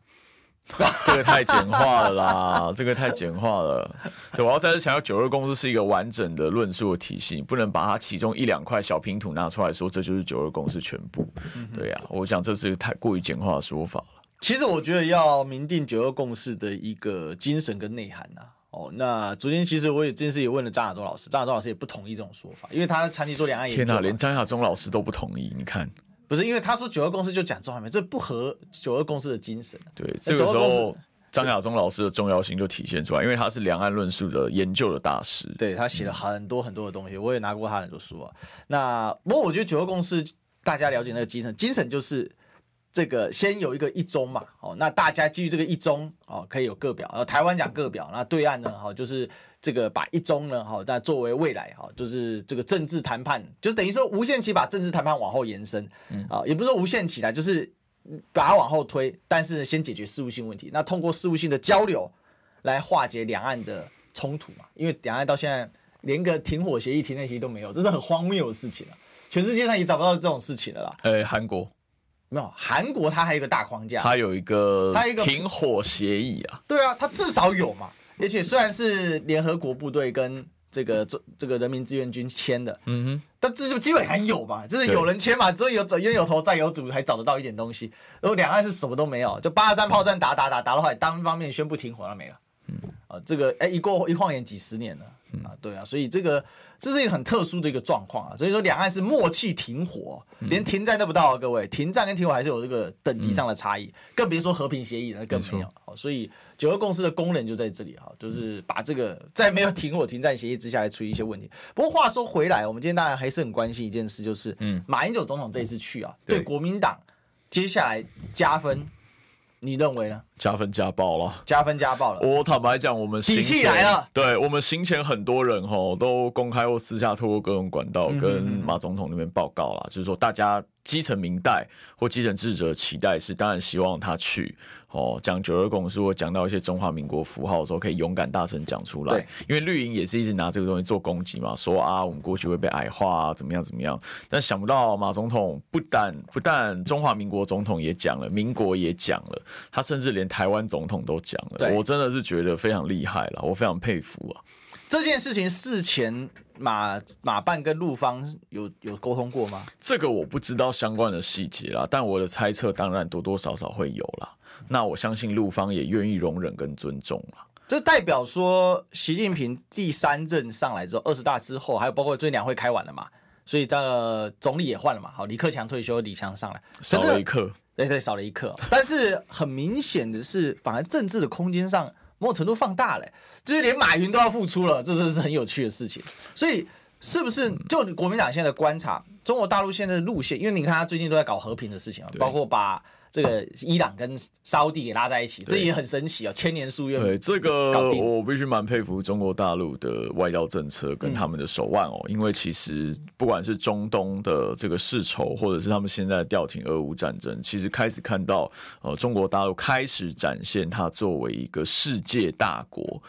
这个太简化了啦，这个太简化了。对，我要再次强调，九二共识是一个完整的论述的体系，你不能把它其中一两块小拼图拿出来说，这就是九二共识全部。对呀、啊，我想这是太过于简化的说法了。其实我觉得要明定九二共识的一个精神跟内涵啊。哦，那昨天其实我也这件事也问了张亚中老师，张亚中老师也不同意这种说法，因为他长期做两岸研究。天哪，连张亚中老师都不同意，你看，不是因为他说九二共识就讲中华民国，这不合九二共识的精神。对，这个时候张亚中老师的重要性就体现出来，因为他是两岸论述的研究的大师，对，他写了很多很多的东西，我也拿过他很多书啊。那不过我觉得九二共识大家了解那个精神，精神就是。这个先有一个一中嘛，哦，那大家基于这个一中，哦，可以有各表，然后台湾讲各表，那对岸呢，好，就是这个把一中呢，好，那作为未来，哈，就是这个政治谈判，就是等于说无限期把政治谈判往后延伸，啊，也不是说无限期的，就是把它往后推，但是先解决事务性问题，那通过事务性的交流来化解两岸的冲突嘛，因为两岸到现在连个停火协议、停战协议都没有，这是很荒谬的事情了，全世界上也找不到这种事情了啦。呃，韩国。没有，韩国它还有一个大框架，它有一个它一个停火协议啊。对啊，它至少有嘛。而且虽然是联合国部队跟这个这这个人民志愿军签的，嗯哼，但这就基本还有嘛，就是有人签嘛，只有有冤有头债有主，还找得到一点东西。然后两岸是什么都没有，就八二三炮战打打打打到后来，单方面宣布停火了没了。嗯啊，这个哎一过一晃眼几十年了。啊，对啊，所以这个这是一个很特殊的一个状况啊，所以说两岸是默契停火，连停战都不到啊，各位，停战跟停火还是有这个等级上的差异，更别说和平协议了，更没有。好，所以九二共识的功能就在这里哈，就是把这个在没有停火停战协议之下来处理一些问题。不过话说回来，我们今天当然还是很关心一件事，就是嗯，马英九总统这一次去啊，对国民党接下来加分。你认为呢？加分加爆了，加分加爆了。我坦白讲，我们底气来了。对，我们行前很多人吼都公开或私下透过各种管道跟马总统那边报告了，嗯、就是说大家基层民代或基层支持者期待是，当然希望他去。哦，讲九二共识，或讲到一些中华民国符号的时候，可以勇敢大声讲出来。对，因为绿营也是一直拿这个东西做攻击嘛，说啊，我们过去会被矮化啊，怎么样怎么样。但想不到马总统不但不但中华民国总统也讲了，民国也讲了，他甚至连台湾总统都讲了。我真的是觉得非常厉害了，我非常佩服啊。这件事情事前马马办跟陆方有有沟通过吗？这个我不知道相关的细节啦，但我的猜测当然多多少少会有啦。那我相信陆方也愿意容忍跟尊重啊。这代表说，习近平第三任上来之后，二十大之后，还有包括最近两会开完了嘛，所以这个总理也换了嘛。好，李克强退休，李强上来，少了一刻，对对，少了一克。但是很明显的是，反而政治的空间上某种程度放大了，就是连马云都要付出了，这真是很有趣的事情。所以，是不是就国民党现在的观察，中国大陆现在的路线？因为你看他最近都在搞和平的事情啊，包括把。这个伊朗跟沙乌地给拉在一起，这也很神奇啊、哦！千年夙愿。对，这个我必须蛮佩服中国大陆的外交政策跟他们的手腕哦，嗯、因为其实不管是中东的这个世仇，或者是他们现在调停俄乌战争，其实开始看到呃中国大陆开始展现它作为一个世界大国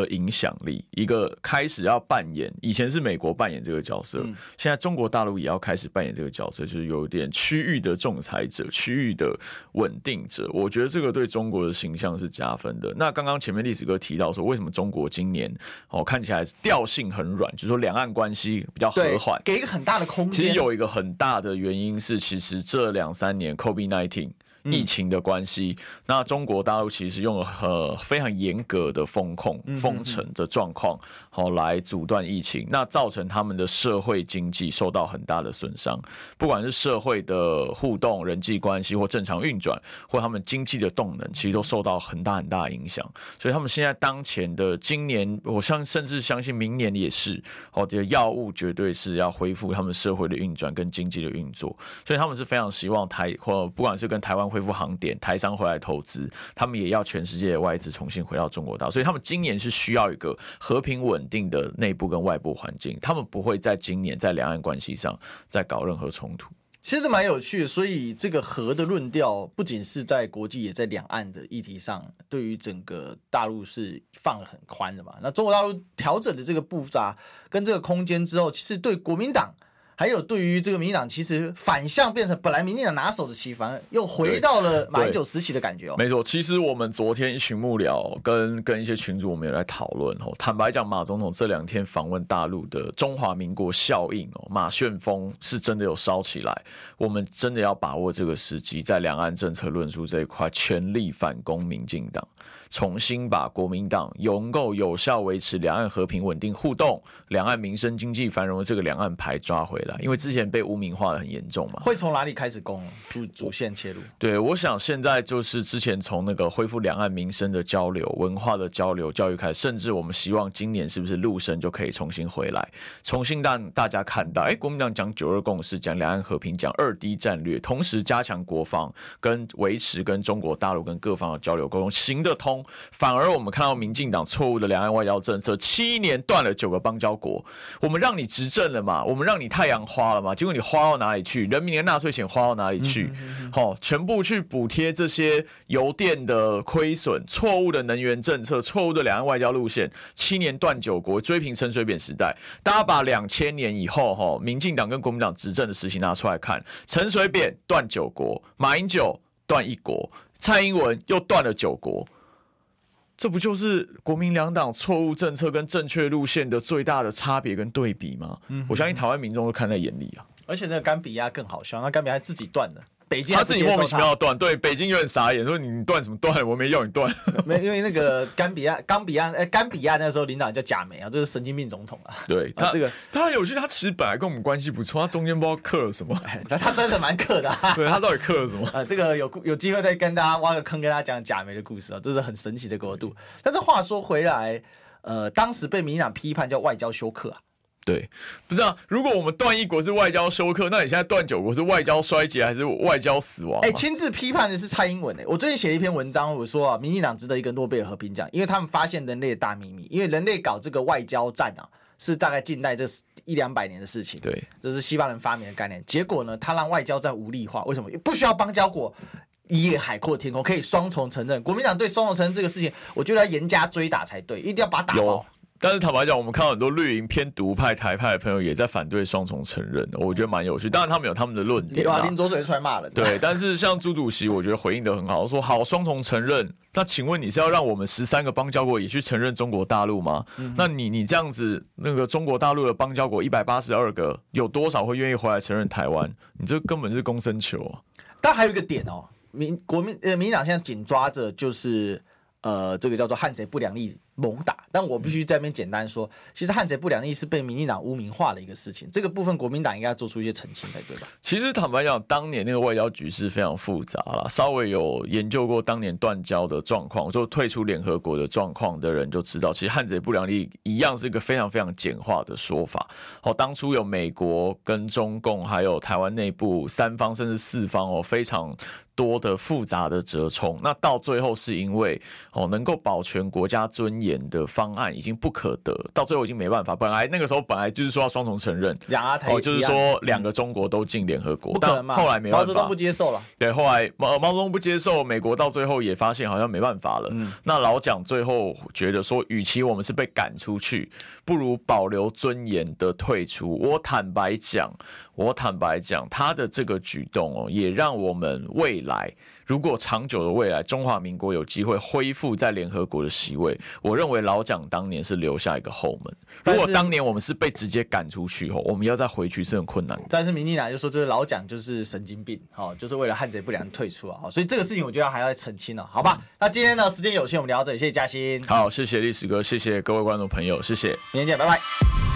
的影响力，一个开始要扮演，以前是美国扮演这个角色，现在中国大陆也要开始扮演这个角色，就是有点区域的仲裁者、区域的稳定者。我觉得这个对中国的形象是加分的。那刚刚前面历史哥提到说，为什么中国今年哦看起来调性很软，就是说两岸关系比较和缓，给一个很大的空间。其实有一个很大的原因是，其实这两三年 COVID-19。疫情的关系，嗯、那中国大陆其实用了很非常严格的封控、封城的状况，好来阻断疫情，那造成他们的社会经济受到很大的损伤，不管是社会的互动、人际关系或正常运转，或他们经济的动能，其实都受到很大很大的影响。所以他们现在当前的今年，我相甚至相信明年也是，哦，这个药物绝对是要恢复他们社会的运转跟经济的运作，所以他们是非常希望台或不管是跟台湾。恢复航点，台商回来投资，他们也要全世界的外资重新回到中国大陆，所以他们今年是需要一个和平稳定的内部跟外部环境，他们不会在今年在两岸关系上再搞任何冲突。其实蛮有趣的，所以这个和的论调不仅是在国际，也在两岸的议题上，对于整个大陆是放得很宽的嘛。那中国大陆调整的这个步伐跟这个空间之后，其实对国民党。还有对于这个民进党，其实反向变成本来民进党拿手的棋，反而又回到了马英九时期的感觉哦。没错，其实我们昨天一群幕僚跟跟一些群主，我们也来讨论哦。坦白讲，马总统这两天访问大陆的中华民国效应哦，马旋风是真的有烧起来。我们真的要把握这个时机，在两岸政策论述这一块，全力反攻民进党。重新把国民党能够有效维持两岸和平稳定互动、两岸民生经济繁荣的这个两岸牌抓回来，因为之前被污名化的很严重嘛。会从哪里开始攻？主主线切入？对，我想现在就是之前从那个恢复两岸民生的交流、文化的交流、教育开始，甚至我们希望今年是不是陆生就可以重新回来，重新让大家看到，哎，国民党讲九二共识、讲两岸和平、讲二 D 战略，同时加强国防跟维持跟中国大陆跟各方的交流沟通，行得通。反而我们看到民进党错误的两岸外交政策，七年断了九个邦交国。我们让你执政了嘛？我们让你太阳花了嘛？结果你花到哪里去？人民的纳税钱花到哪里去？好，全部去补贴这些油电的亏损，错误的能源政策，错误的两岸外交路线，七年断九国，追平陈水扁时代。大家把两千年以后哈，民进党跟国民党执政的事情拿出来看，陈水扁断九国，马英九断一国。蔡英文又断了九国，这不就是国民两党错误政策跟正确路线的最大的差别跟对比吗？嗯、我相信台湾民众都看在眼里啊。而且那个甘比亚更好笑，那甘比亚自己断的。北京他，自己莫名其妙断，对北京有点傻眼，说你断什么断？我没要你断。没，因为那个甘比亚，冈比亚，哎，甘比亚那时候领导人叫贾梅啊，这是神经病总统啊。对，他这个他很有趣，他其实本来跟我们关系不错，他中间不知道克了什么。那 他真的蛮克的、啊。对他到底克了什么？啊，这个有有机会再跟大家挖个坑，跟大家讲贾梅的故事啊，这是很神奇的国度。但是话说回来，呃，当时被民进党批判叫外交休克啊。对，不知道如果我们断一国是外交休克，那你现在断九国是外交衰竭还是外交死亡？哎，亲自批判的是蔡英文哎，我最近写了一篇文章，我说啊，民进党值得一个诺贝尔和平奖，因为他们发现人类的大秘密，因为人类搞这个外交战啊，是大概近代这一两百年的事情，对，这是西方人发明的概念，结果呢，他让外交战无力化，为什么？不需要邦交国，一夜海阔天空，可以双重承认。国民党对双重承认这个事情，我觉得要严加追打才对，一定要把他打爆。但是坦白讲，我们看到很多绿营偏独派、台派的朋友也在反对双重承认，我觉得蛮有趣。当然他们有他们的论点。哇，林左水出来骂人。对，但是像朱主席，我觉得回应的很好，说好双重承认。那请问你是要让我们十三个邦交国也去承认中国大陆吗？嗯、那你你这样子，那个中国大陆的邦交国一百八十二个，有多少会愿意回来承认台湾？你这根本是公生球啊！但还有一个点哦，民国民呃民党现在紧抓着就是呃这个叫做汉贼不两立。猛打，但我必须在那边简单说，其实汉贼不良意是被民进党污名化的一个事情，这个部分国民党应该要做出一些澄清才对吧？其实坦白讲，当年那个外交局势非常复杂了，稍微有研究过当年断交的状况，就退出联合国的状况的人就知道，其实汉贼不两立一样是一个非常非常简化的说法。好，当初有美国跟中共还有台湾内部三方甚至四方哦，非常。多的复杂的折冲。那到最后是因为哦，能够保全国家尊严的方案已经不可得，到最后已经没办法。本来那个时候本来就是说要双重承认，哦，就是说两个中国都进联合国，嗯、但后来没办法，毛泽东不接受了。对，后来毛毛泽东不接受，美国到最后也发现好像没办法了。嗯、那老蒋最后觉得说，与其我们是被赶出去，不如保留尊严的退出。我坦白讲。我坦白讲，他的这个举动哦，也让我们未来如果长久的未来，中华民国有机会恢复在联合国的席位，我认为老蒋当年是留下一个后门。如果当年我们是被直接赶出去后，我们要再回去是很困难的。但是民进党就说，这是老蒋就是神经病，哦，就是为了汉贼不良退出啊，所以这个事情我觉得还要再澄清了，好吧？那今天呢，时间有限，我们聊到这里，谢谢嘉欣。好，谢谢历史哥，谢谢各位观众朋友，谢谢，明天见拜拜。